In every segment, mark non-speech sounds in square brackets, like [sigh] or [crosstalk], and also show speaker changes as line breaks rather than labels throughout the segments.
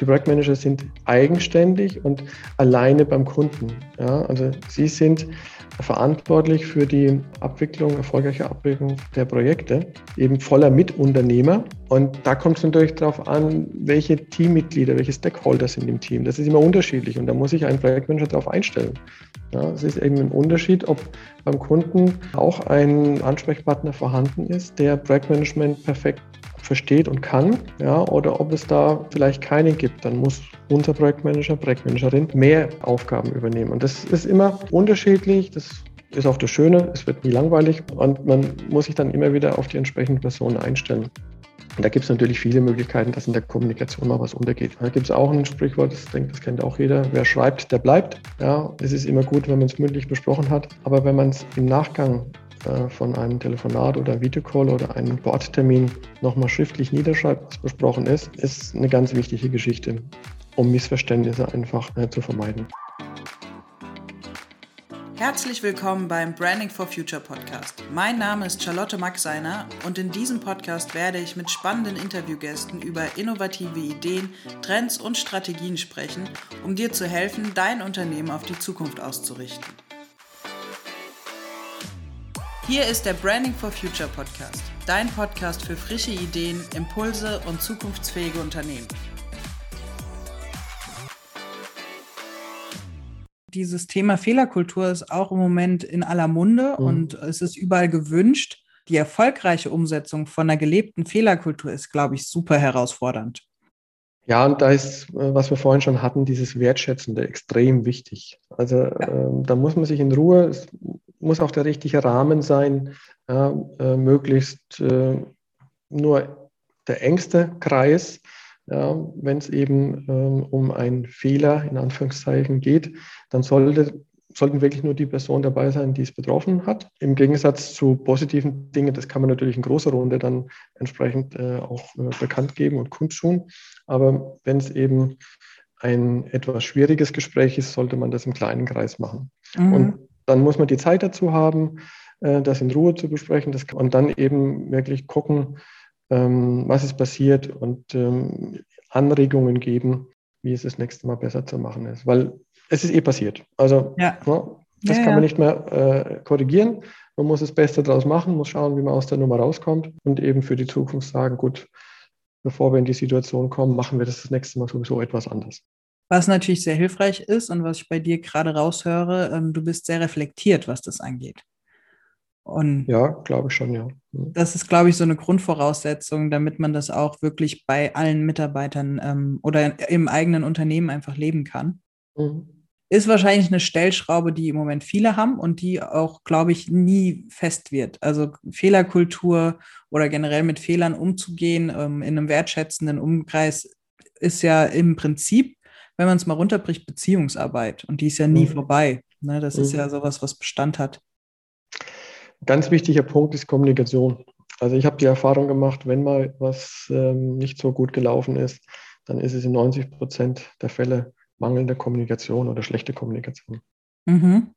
Die Projektmanager sind eigenständig und alleine beim Kunden. Ja, also sie sind verantwortlich für die Abwicklung, erfolgreiche Abwicklung der Projekte, eben voller Mitunternehmer. Und da kommt es natürlich darauf an, welche Teammitglieder, welche Stakeholder sind im Team. Das ist immer unterschiedlich und da muss sich ein Projektmanager darauf einstellen. Ja, es ist eben ein Unterschied, ob beim Kunden auch ein Ansprechpartner vorhanden ist, der Projektmanagement perfekt versteht und kann, ja, oder ob es da vielleicht keinen gibt, dann muss unser Projektmanager, Projektmanagerin mehr Aufgaben übernehmen. Und das ist immer unterschiedlich. Das ist auch das Schöne. Es wird nie langweilig und man muss sich dann immer wieder auf die entsprechende Person einstellen. Und da gibt es natürlich viele Möglichkeiten, dass in der Kommunikation mal was untergeht. Da gibt es auch ein Sprichwort, das denke, das kennt auch jeder. Wer schreibt, der bleibt. Ja, es ist immer gut, wenn man es mündlich besprochen hat. Aber wenn man es im Nachgang von einem Telefonat oder Videocall oder einem Bordtermin nochmal schriftlich niederschreibt, was besprochen ist, ist eine ganz wichtige Geschichte, um Missverständnisse einfach äh, zu vermeiden.
Herzlich willkommen beim Branding for Future Podcast. Mein Name ist Charlotte Maxeiner und in diesem Podcast werde ich mit spannenden Interviewgästen über innovative Ideen, Trends und Strategien sprechen, um dir zu helfen, dein Unternehmen auf die Zukunft auszurichten. Hier ist der Branding for Future Podcast, dein Podcast für frische Ideen, Impulse und zukunftsfähige Unternehmen. Dieses Thema Fehlerkultur ist auch im Moment in aller Munde mhm. und es ist überall gewünscht. Die erfolgreiche Umsetzung von einer gelebten Fehlerkultur ist, glaube ich, super herausfordernd.
Ja, und da ist, äh, was wir vorhin schon hatten, dieses Wertschätzende extrem wichtig. Also ja. äh, da muss man sich in Ruhe, es muss auch der richtige Rahmen sein, äh, äh, möglichst äh, nur der engste Kreis, ja, wenn es eben ähm, um einen Fehler in Anführungszeichen geht, dann sollte sollten wirklich nur die Personen dabei sein, die es betroffen hat. Im Gegensatz zu positiven Dingen, das kann man natürlich in großer Runde dann entsprechend äh, auch äh, bekannt geben und kundtun. Aber wenn es eben ein etwas schwieriges Gespräch ist, sollte man das im kleinen Kreis machen. Mhm. Und dann muss man die Zeit dazu haben, äh, das in Ruhe zu besprechen das, und dann eben wirklich gucken, ähm, was ist passiert und ähm, Anregungen geben, wie es das nächste Mal besser zu machen ist. Weil es ist eh passiert. Also ja. Ne, das ja, kann man nicht mehr äh, korrigieren. Man muss das Beste daraus machen, muss schauen, wie man aus der Nummer rauskommt und eben für die Zukunft sagen, gut, bevor wir in die Situation kommen, machen wir das das nächste Mal sowieso etwas anders.
Was natürlich sehr hilfreich ist und was ich bei dir gerade raushöre, ähm, du bist sehr reflektiert, was das angeht.
Und ja, glaube ich schon, ja.
Mhm. Das ist, glaube ich, so eine Grundvoraussetzung, damit man das auch wirklich bei allen Mitarbeitern ähm, oder im eigenen Unternehmen einfach leben kann. Mhm ist wahrscheinlich eine Stellschraube, die im Moment viele haben und die auch, glaube ich, nie fest wird. Also Fehlerkultur oder generell mit Fehlern umzugehen ähm, in einem wertschätzenden Umkreis ist ja im Prinzip, wenn man es mal runterbricht, Beziehungsarbeit. Und die ist ja nie mhm. vorbei. Ne? Das mhm. ist ja sowas, was Bestand hat.
Ganz wichtiger Punkt ist Kommunikation. Also ich habe die Erfahrung gemacht, wenn mal was ähm, nicht so gut gelaufen ist, dann ist es in 90 Prozent der Fälle mangelnde Kommunikation oder schlechte Kommunikation. Mhm.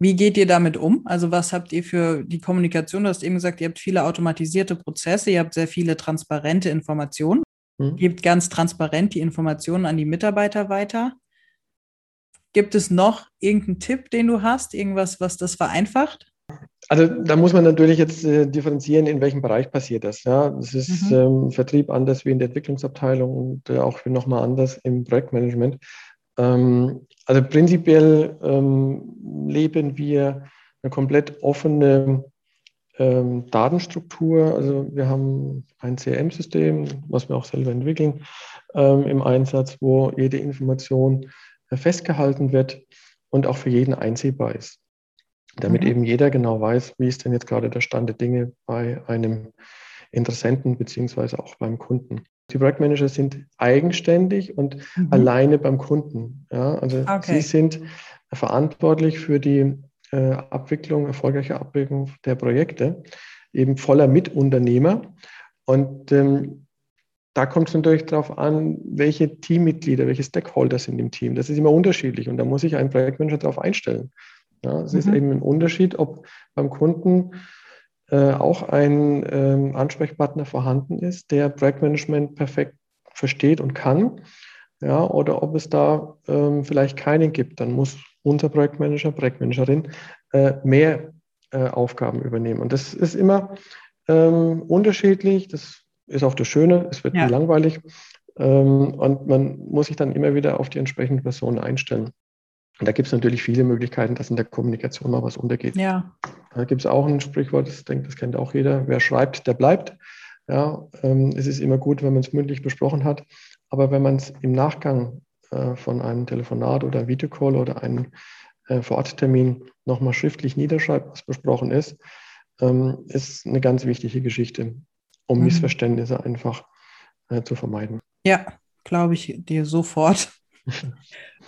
Wie geht ihr damit um? Also was habt ihr für die Kommunikation? Du hast eben gesagt, ihr habt viele automatisierte Prozesse, ihr habt sehr viele transparente Informationen, mhm. gebt ganz transparent die Informationen an die Mitarbeiter weiter. Gibt es noch irgendeinen Tipp, den du hast, irgendwas, was das vereinfacht?
Also da muss man natürlich jetzt äh, differenzieren, in welchem Bereich passiert das. Ja, das ist mhm. ähm, Vertrieb anders wie in der Entwicklungsabteilung und äh, auch nochmal anders im Projektmanagement. Ähm, also prinzipiell ähm, leben wir eine komplett offene ähm, Datenstruktur. Also wir haben ein CRM-System, was wir auch selber entwickeln, ähm, im Einsatz, wo jede Information äh, festgehalten wird und auch für jeden einsehbar ist damit mhm. eben jeder genau weiß, wie ist denn jetzt gerade der Stand der Dinge bei einem Interessenten beziehungsweise auch beim Kunden. Die Projektmanager sind eigenständig und mhm. alleine beim Kunden. Ja, also okay. sie sind verantwortlich für die äh, Abwicklung, erfolgreiche Abwicklung der Projekte, eben voller Mitunternehmer. Und ähm, da kommt es natürlich darauf an, welche Teammitglieder, welche Stakeholder sind im Team. Das ist immer unterschiedlich und da muss sich ein Projektmanager darauf einstellen. Ja, es mhm. ist eben ein Unterschied, ob beim Kunden äh, auch ein ähm, Ansprechpartner vorhanden ist, der Projektmanagement perfekt versteht und kann, ja, oder ob es da ähm, vielleicht keinen gibt. Dann muss unser Projektmanager, Projektmanagerin äh, mehr äh, Aufgaben übernehmen. Und das ist immer ähm, unterschiedlich. Das ist auch das Schöne. Es wird ja. nie langweilig. Ähm, und man muss sich dann immer wieder auf die entsprechende Person einstellen. Und da gibt es natürlich viele Möglichkeiten, dass in der Kommunikation mal was untergeht.
Ja.
Da gibt es auch ein Sprichwort, das, denke, das kennt auch jeder, wer schreibt, der bleibt. Ja, ähm, es ist immer gut, wenn man es mündlich besprochen hat, aber wenn man es im Nachgang äh, von einem Telefonat oder Videocall oder einem äh, Vororttermin nochmal schriftlich niederschreibt, was besprochen ist, ähm, ist eine ganz wichtige Geschichte, um mhm. Missverständnisse einfach äh, zu vermeiden.
Ja, glaube ich dir sofort.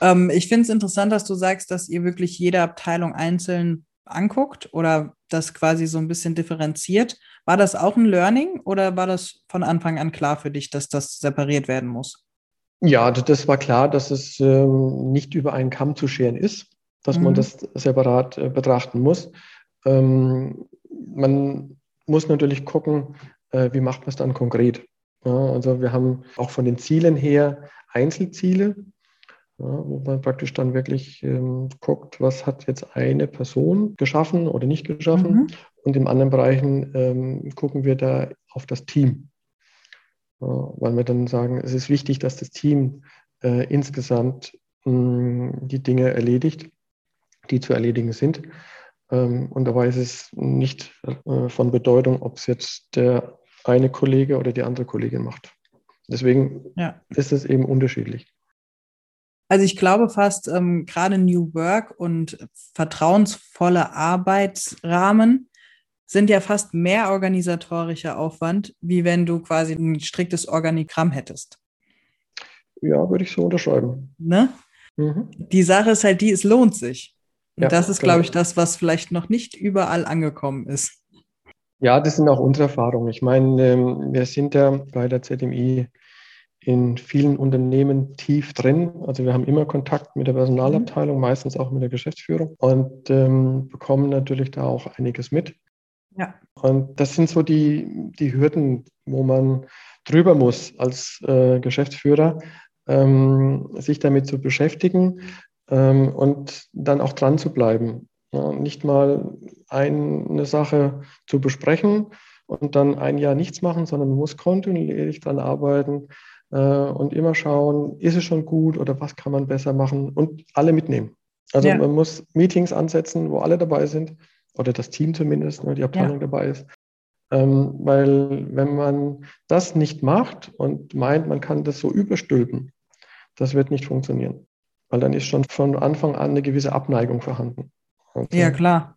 Ähm, ich finde es interessant, dass du sagst, dass ihr wirklich jede Abteilung einzeln anguckt oder das quasi so ein bisschen differenziert. War das auch ein Learning oder war das von Anfang an klar für dich, dass das separiert werden muss?
Ja, das war klar, dass es ähm, nicht über einen Kamm zu scheren ist, dass mhm. man das separat äh, betrachten muss. Ähm, man muss natürlich gucken, äh, wie macht man es dann konkret. Ja, also wir haben auch von den Zielen her Einzelziele, ja, wo man praktisch dann wirklich ähm, guckt, was hat jetzt eine Person geschaffen oder nicht geschaffen. Mhm. Und in anderen Bereichen ähm, gucken wir da auf das Team. Ja, weil wir dann sagen, es ist wichtig, dass das Team äh, insgesamt mh, hm, die Dinge erledigt, die zu erledigen sind. Ähm, und dabei ist es nicht äh, von Bedeutung, ob es jetzt der eine Kollege oder die andere Kollegin macht. Deswegen ja. ist es eben unterschiedlich.
Also ich glaube fast, ähm, gerade New Work und vertrauensvolle Arbeitsrahmen sind ja fast mehr organisatorischer Aufwand, wie wenn du quasi ein striktes Organigramm hättest.
Ja, würde ich so unterschreiben.
Ne? Mhm. Die Sache ist halt die, es lohnt sich. Und ja, das ist, genau. glaube ich, das, was vielleicht noch nicht überall angekommen ist.
Ja, das sind auch unsere Erfahrungen. Ich meine, ähm, wir sind ja bei der ZMI in vielen Unternehmen tief drin. Also wir haben immer Kontakt mit der Personalabteilung, mhm. meistens auch mit der Geschäftsführung und ähm, bekommen natürlich da auch einiges mit. Ja. Und das sind so die, die Hürden, wo man drüber muss als äh, Geschäftsführer, ähm, sich damit zu beschäftigen ähm, und dann auch dran zu bleiben. Ja, nicht mal eine Sache zu besprechen und dann ein Jahr nichts machen, sondern man muss kontinuierlich daran arbeiten, und immer schauen, ist es schon gut oder was kann man besser machen und alle mitnehmen. Also ja. man muss Meetings ansetzen, wo alle dabei sind oder das Team zumindest, ne, die Abteilung ja. dabei ist. Ähm, weil wenn man das nicht macht und meint, man kann das so überstülpen, das wird nicht funktionieren. Weil dann ist schon von Anfang an eine gewisse Abneigung vorhanden.
Und, ja, klar.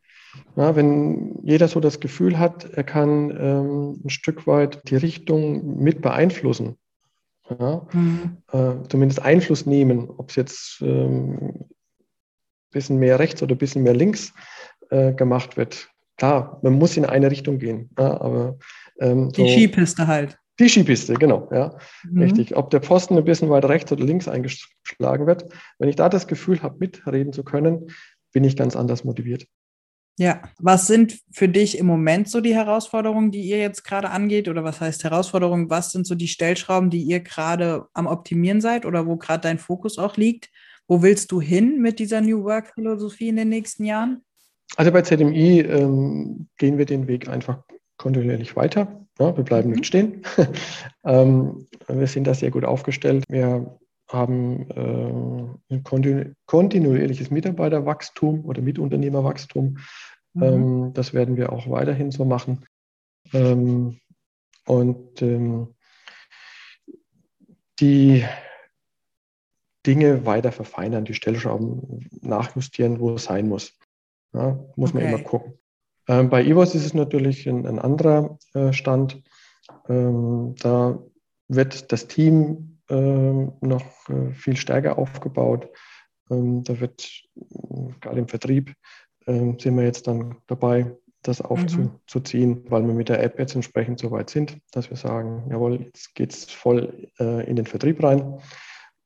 Ja, wenn jeder so das Gefühl hat, er kann ähm, ein Stück weit die Richtung mit beeinflussen, ja? Mhm. Äh, zumindest Einfluss nehmen, ob es jetzt ein ähm, bisschen mehr rechts oder ein bisschen mehr links äh, gemacht wird. Klar, man muss in eine Richtung gehen, ja, aber
ähm, die so, Skipiste halt.
Die Skipiste, genau, ja, mhm. richtig. Ob der Pfosten ein bisschen weiter rechts oder links eingeschlagen wird, wenn ich da das Gefühl habe, mitreden zu können, bin ich ganz anders motiviert.
Ja, was sind für dich im Moment so die Herausforderungen, die ihr jetzt gerade angeht? Oder was heißt Herausforderungen? Was sind so die Stellschrauben, die ihr gerade am Optimieren seid oder wo gerade dein Fokus auch liegt? Wo willst du hin mit dieser New Work Philosophie in den nächsten Jahren?
Also bei ZMI ähm, gehen wir den Weg einfach kontinuierlich weiter. Ja, wir bleiben mhm. nicht stehen. [laughs] ähm, wir sind da sehr gut aufgestellt. Wir haben äh, ein kontinu kontinuierliches Mitarbeiterwachstum oder Mitunternehmerwachstum. Mhm. Ähm, das werden wir auch weiterhin so machen. Ähm, und ähm, die Dinge weiter verfeinern, die Stellschrauben nachjustieren, wo es sein muss. Ja, muss okay. man immer gucken. Ähm, bei EVOS ist es natürlich ein, ein anderer äh, Stand. Ähm, da wird das Team noch äh, viel stärker aufgebaut. Ähm, da wird äh, gerade im Vertrieb ähm, sind wir jetzt dann dabei, das aufzuziehen, mhm. weil wir mit der App jetzt entsprechend so weit sind, dass wir sagen, jawohl, jetzt geht es voll äh, in den Vertrieb rein.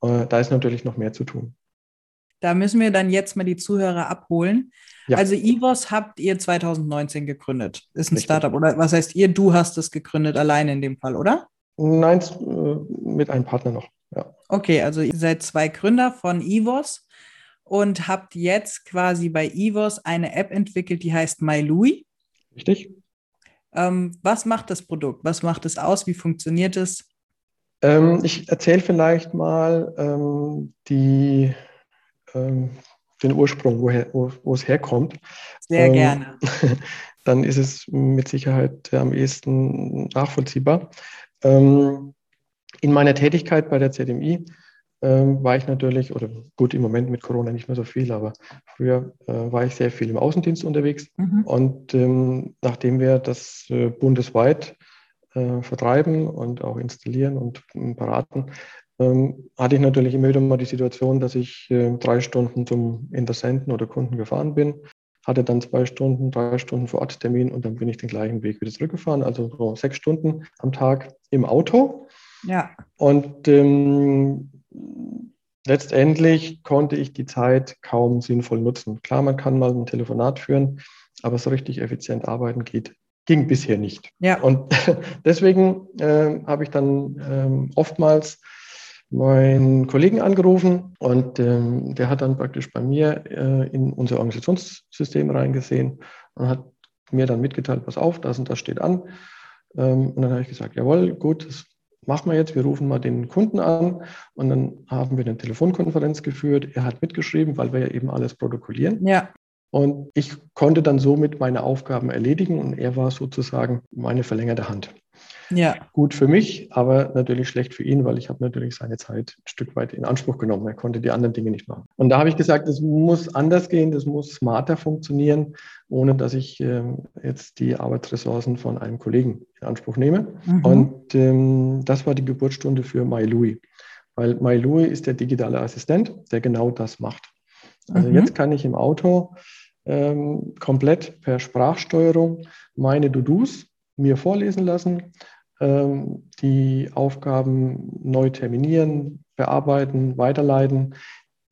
da ist natürlich noch mehr zu tun.
Da müssen wir dann jetzt mal die Zuhörer abholen. Ja. Also Ivos habt ihr 2019 gegründet. Ist ein Richtig. Startup oder was heißt ihr? Du hast es gegründet alleine in dem Fall, oder?
Nein, äh, mit einem Partner noch. Ja.
Okay, also ihr seid zwei Gründer von Evos und habt jetzt quasi bei Evos eine App entwickelt, die heißt MyLouis.
Richtig.
Ähm, was macht das Produkt? Was macht es aus? Wie funktioniert es?
Ähm, ich erzähle vielleicht mal ähm, die, ähm, den Ursprung, woher, wo, wo, es herkommt.
Sehr ähm, gerne. [laughs]
Dann ist es mit Sicherheit am ehesten nachvollziehbar. Ähm, in meiner Tätigkeit bei der ZMI ähm, war ich natürlich, oder gut, im Moment mit Corona nicht mehr so viel, aber früher äh, war ich sehr viel im Außendienst unterwegs. Mhm. Und ähm, nachdem wir das äh, bundesweit äh, vertreiben und auch installieren und äh, beraten, ähm, hatte ich natürlich immer wieder mal die Situation, dass ich äh, drei Stunden zum Interessenten oder Kunden gefahren bin, hatte dann zwei Stunden, drei Stunden vor Ort Termin und dann bin ich den gleichen Weg wieder zurückgefahren, also so sechs Stunden am Tag im Auto.
Ja.
Und ähm, letztendlich konnte ich die Zeit kaum sinnvoll nutzen. Klar, man kann mal ein Telefonat führen, aber so richtig effizient arbeiten geht, ging bisher nicht.
Ja.
Und [laughs] deswegen äh, habe ich dann äh, oftmals meinen Kollegen angerufen und ähm, der hat dann praktisch bei mir äh, in unser Organisationssystem reingesehen und hat mir dann mitgeteilt, pass auf, das und das steht an. Ähm, und dann habe ich gesagt, jawohl, gut, das machen wir jetzt, wir rufen mal den Kunden an und dann haben wir eine Telefonkonferenz geführt. Er hat mitgeschrieben, weil wir ja eben alles protokollieren.
Ja.
Und ich konnte dann somit meine Aufgaben erledigen und er war sozusagen meine verlängerte Hand.
Ja.
Gut für mich, aber natürlich schlecht für ihn, weil ich habe natürlich seine Zeit ein Stück weit in Anspruch genommen. Er konnte die anderen Dinge nicht machen. Und da habe ich gesagt, es muss anders gehen, das muss smarter funktionieren, ohne dass ich äh, jetzt die Arbeitsressourcen von einem Kollegen in Anspruch nehme. Mhm. Und ähm, das war die Geburtsstunde für MyLouis. Weil MyLouis ist der digitale Assistent, der genau das macht. Also mhm. jetzt kann ich im Auto ähm, komplett per Sprachsteuerung meine To-Dos mir vorlesen lassen ähm, die Aufgaben neu terminieren, bearbeiten, weiterleiten,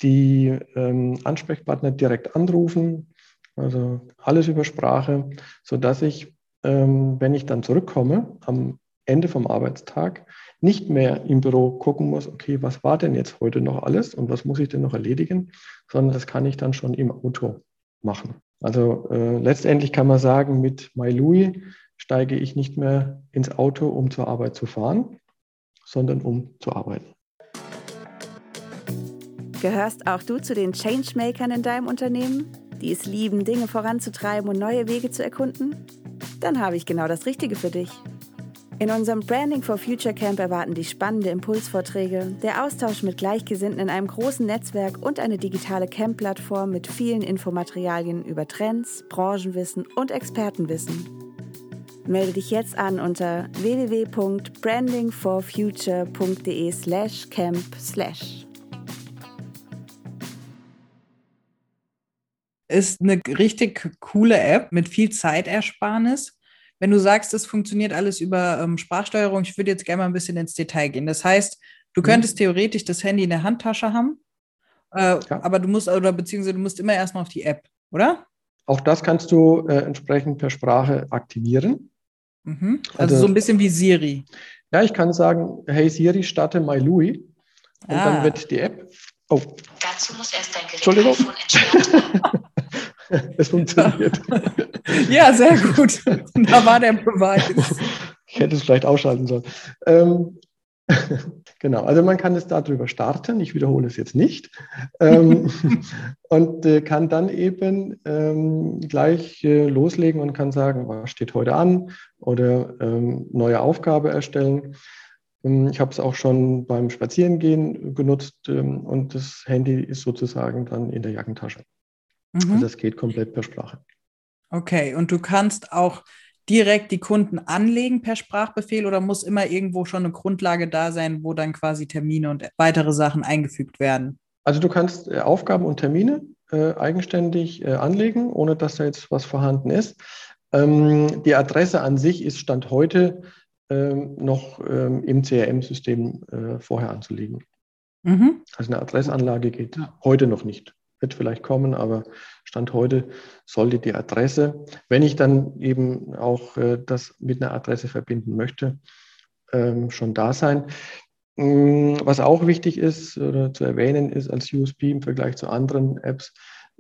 die ähm, Ansprechpartner direkt anrufen, also alles über Sprache, sodass ich, ähm, wenn ich dann zurückkomme am Ende vom Arbeitstag, nicht mehr im Büro gucken muss, okay, was war denn jetzt heute noch alles und was muss ich denn noch erledigen, sondern das kann ich dann schon im Auto machen. Also äh, letztendlich kann man sagen, mit MyLouis steige ich nicht mehr ins Auto, um zur Arbeit zu fahren, sondern um zu arbeiten.
Gehörst auch du zu den Changemakern in deinem Unternehmen, die es lieben, Dinge voranzutreiben und neue Wege zu erkunden? Dann habe ich genau das Richtige für dich. In unserem Branding for Future Camp erwarten dich spannende Impulsvorträge, der Austausch mit Gleichgesinnten in einem großen Netzwerk und eine digitale Camp-Plattform mit vielen Infomaterialien über Trends, Branchenwissen und Expertenwissen. Melde dich jetzt an unter www.brandingforfuture.de slash camp slash.
Ist eine richtig coole App mit viel Zeitersparnis. Wenn du sagst, es funktioniert alles über ähm, Sprachsteuerung, ich würde jetzt gerne mal ein bisschen ins Detail gehen. Das heißt, du mhm. könntest mhm. theoretisch das Handy in der Handtasche haben, äh, ja. aber du musst, oder beziehungsweise du musst immer erstmal auf die App, oder?
Auch das kannst du äh, entsprechend per Sprache aktivieren.
Mhm. Also, also, so ein bisschen wie Siri.
Ja, ich kann sagen, hey Siri, starte My Louis. Und ah. dann wird die App. Oh. Dazu muss erst dein Gerät Entschuldigung. [laughs] es funktioniert. [laughs]
ja, sehr gut. Da war der Beweis. [laughs]
Ich hätte es vielleicht ausschalten sollen. Ähm, genau, also man kann es darüber starten, ich wiederhole es jetzt nicht, ähm, [laughs] und äh, kann dann eben ähm, gleich äh, loslegen und kann sagen, was steht heute an oder ähm, neue Aufgabe erstellen. Ähm, ich habe es auch schon beim Spazierengehen genutzt ähm, und das Handy ist sozusagen dann in der Jackentasche. Mhm. Also das geht komplett per Sprache.
Okay, und du kannst auch direkt die Kunden anlegen per Sprachbefehl oder muss immer irgendwo schon eine Grundlage da sein, wo dann quasi Termine und weitere Sachen eingefügt werden?
Also du kannst äh, Aufgaben und Termine äh, eigenständig äh, anlegen, ohne dass da jetzt was vorhanden ist. Ähm, die Adresse an sich ist Stand heute ähm, noch ähm, im CRM-System äh, vorher anzulegen. Mhm. Also eine Adressanlage geht ja. heute noch nicht wird vielleicht kommen, aber Stand heute sollte die Adresse, wenn ich dann eben auch äh, das mit einer Adresse verbinden möchte, ähm, schon da sein. Mm, was auch wichtig ist oder zu erwähnen ist als USB im Vergleich zu anderen Apps,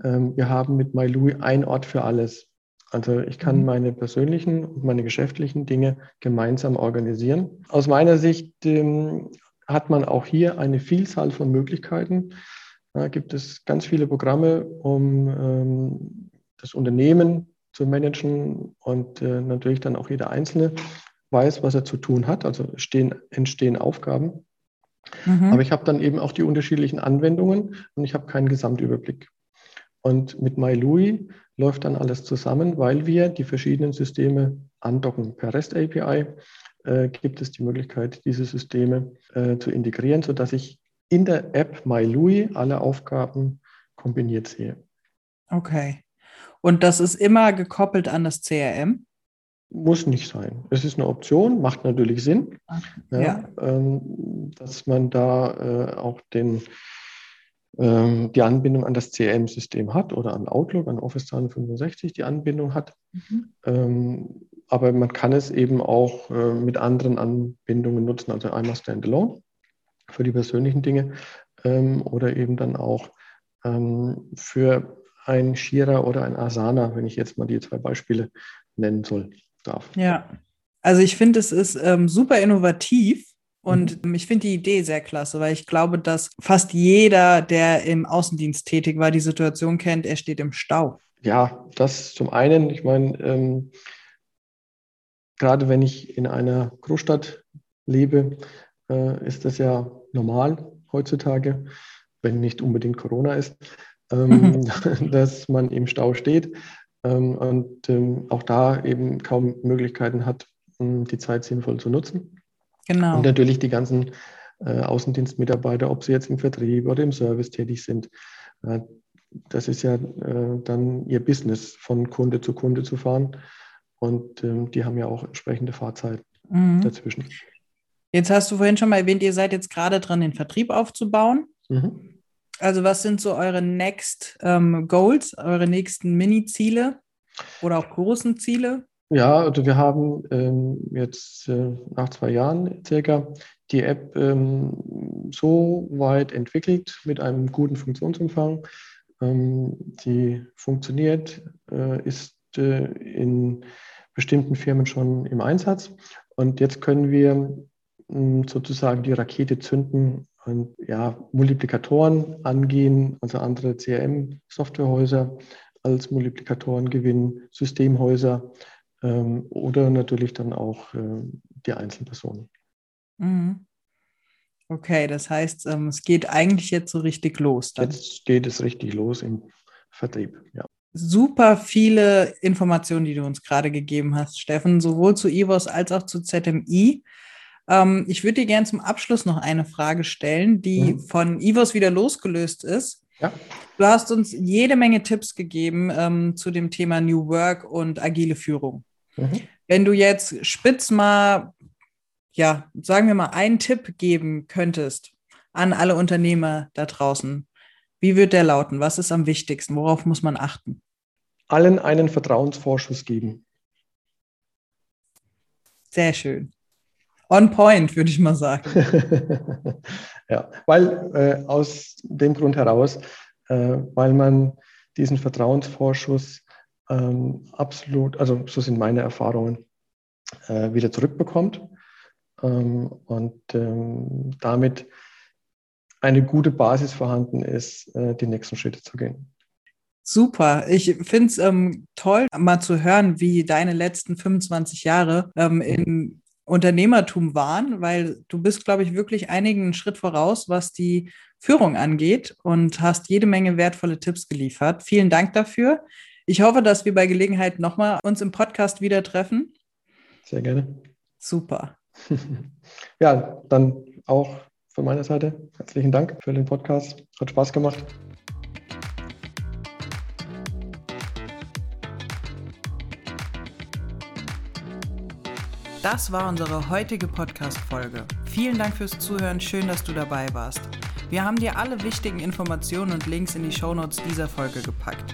ähm, wir haben mit MyLui ein Ort für alles. Also ich kann mhm. meine persönlichen und meine geschäftlichen Dinge gemeinsam organisieren. Aus meiner Sicht ähm, hat man auch hier eine Vielzahl von Möglichkeiten. Da gibt es ganz viele Programme, um ähm, das Unternehmen zu managen und äh, natürlich dann auch jeder Einzelne weiß, was er zu tun hat. Also stehen, entstehen Aufgaben. Mhm. Aber ich habe dann eben auch die unterschiedlichen Anwendungen und ich habe keinen Gesamtüberblick. Und mit MyLui läuft dann alles zusammen, weil wir die verschiedenen Systeme andocken. Per REST API äh, gibt es die Möglichkeit, diese Systeme äh, zu integrieren, sodass ich in der App MyLui alle Aufgaben kombiniert sehe.
Okay. Und das ist immer gekoppelt an das CRM?
Muss nicht sein. Es ist eine Option, macht natürlich Sinn, ja, ja. Ähm, dass man da äh, auch den, ähm, die Anbindung an das CRM-System hat oder an Outlook, an Office 365 die Anbindung hat. Mhm. Ähm, aber man kann es eben auch äh, mit anderen Anbindungen nutzen, also einmal Standalone für die persönlichen Dinge ähm, oder eben dann auch ähm, für ein Shira oder ein Asana, wenn ich jetzt mal die zwei Beispiele nennen soll darf.
Ja, also ich finde, es ist ähm, super innovativ. Und mhm. ich finde die Idee sehr klasse, weil ich glaube, dass fast jeder, der im Außendienst tätig war, die Situation kennt, er steht im Stau.
Ja, das zum einen. Ich meine, ähm, gerade wenn ich in einer Großstadt lebe, äh, ist das ja normal heutzutage, wenn nicht unbedingt Corona ist, ähm, [laughs] dass man im Stau steht ähm, und ähm, auch da eben kaum Möglichkeiten hat, die Zeit sinnvoll zu nutzen. Genau. Und natürlich die ganzen äh, Außendienstmitarbeiter, ob sie jetzt im Vertrieb oder im Service tätig sind. Äh, das ist ja äh, dann ihr Business, von Kunde zu Kunde zu fahren. Und ähm, die haben ja auch entsprechende Fahrzeiten mhm. dazwischen.
Jetzt hast du vorhin schon mal erwähnt, ihr seid jetzt gerade dran, den Vertrieb aufzubauen. Mhm. Also was sind so eure Next ähm, Goals, eure nächsten Mini-Ziele oder auch großen Ziele?
Ja, also wir haben ähm, jetzt äh, nach zwei Jahren circa die App ähm, so weit entwickelt mit einem guten Funktionsumfang. Ähm, die funktioniert, äh, ist äh, in bestimmten Firmen schon im Einsatz. Und jetzt können wir sozusagen die Rakete zünden und ja, Multiplikatoren angehen, also andere CRM-Softwarehäuser als Multiplikatoren gewinnen, Systemhäuser ähm, oder natürlich dann auch äh, die Einzelpersonen.
Mhm. Okay, das heißt, ähm, es geht eigentlich jetzt so richtig los.
Dann. Jetzt geht es richtig los im Vertrieb, ja.
Super viele Informationen, die du uns gerade gegeben hast, Steffen, sowohl zu EVOS als auch zu ZMI. Ähm, ich würde dir gerne zum Abschluss noch eine Frage stellen, die mhm. von Ivos wieder losgelöst ist. Ja. Du hast uns jede Menge Tipps gegeben ähm, zu dem Thema New Work und agile Führung. Mhm. Wenn du jetzt spitz mal, ja, sagen wir mal, einen Tipp geben könntest an alle Unternehmer da draußen, wie wird der lauten? Was ist am wichtigsten? Worauf muss man achten?
Allen einen Vertrauensvorschuss geben.
Sehr schön. On point, würde ich mal sagen. [laughs]
ja, weil äh, aus dem Grund heraus, äh, weil man diesen Vertrauensvorschuss ähm, absolut, also so sind meine Erfahrungen, äh, wieder zurückbekommt ähm, und ähm, damit eine gute Basis vorhanden ist, äh, die nächsten Schritte zu gehen.
Super. Ich finde es ähm, toll, mal zu hören, wie deine letzten 25 Jahre ähm, in Unternehmertum waren, weil du bist, glaube ich, wirklich einigen Schritt voraus, was die Führung angeht und hast jede Menge wertvolle Tipps geliefert. Vielen Dank dafür. Ich hoffe, dass wir bei Gelegenheit nochmal uns im Podcast wieder treffen.
Sehr gerne.
Super. [laughs]
ja, dann auch von meiner Seite herzlichen Dank für den Podcast. Hat Spaß gemacht.
Das war unsere heutige Podcast-Folge. Vielen Dank fürs Zuhören. Schön, dass du dabei warst. Wir haben dir alle wichtigen Informationen und Links in die Shownotes dieser Folge gepackt.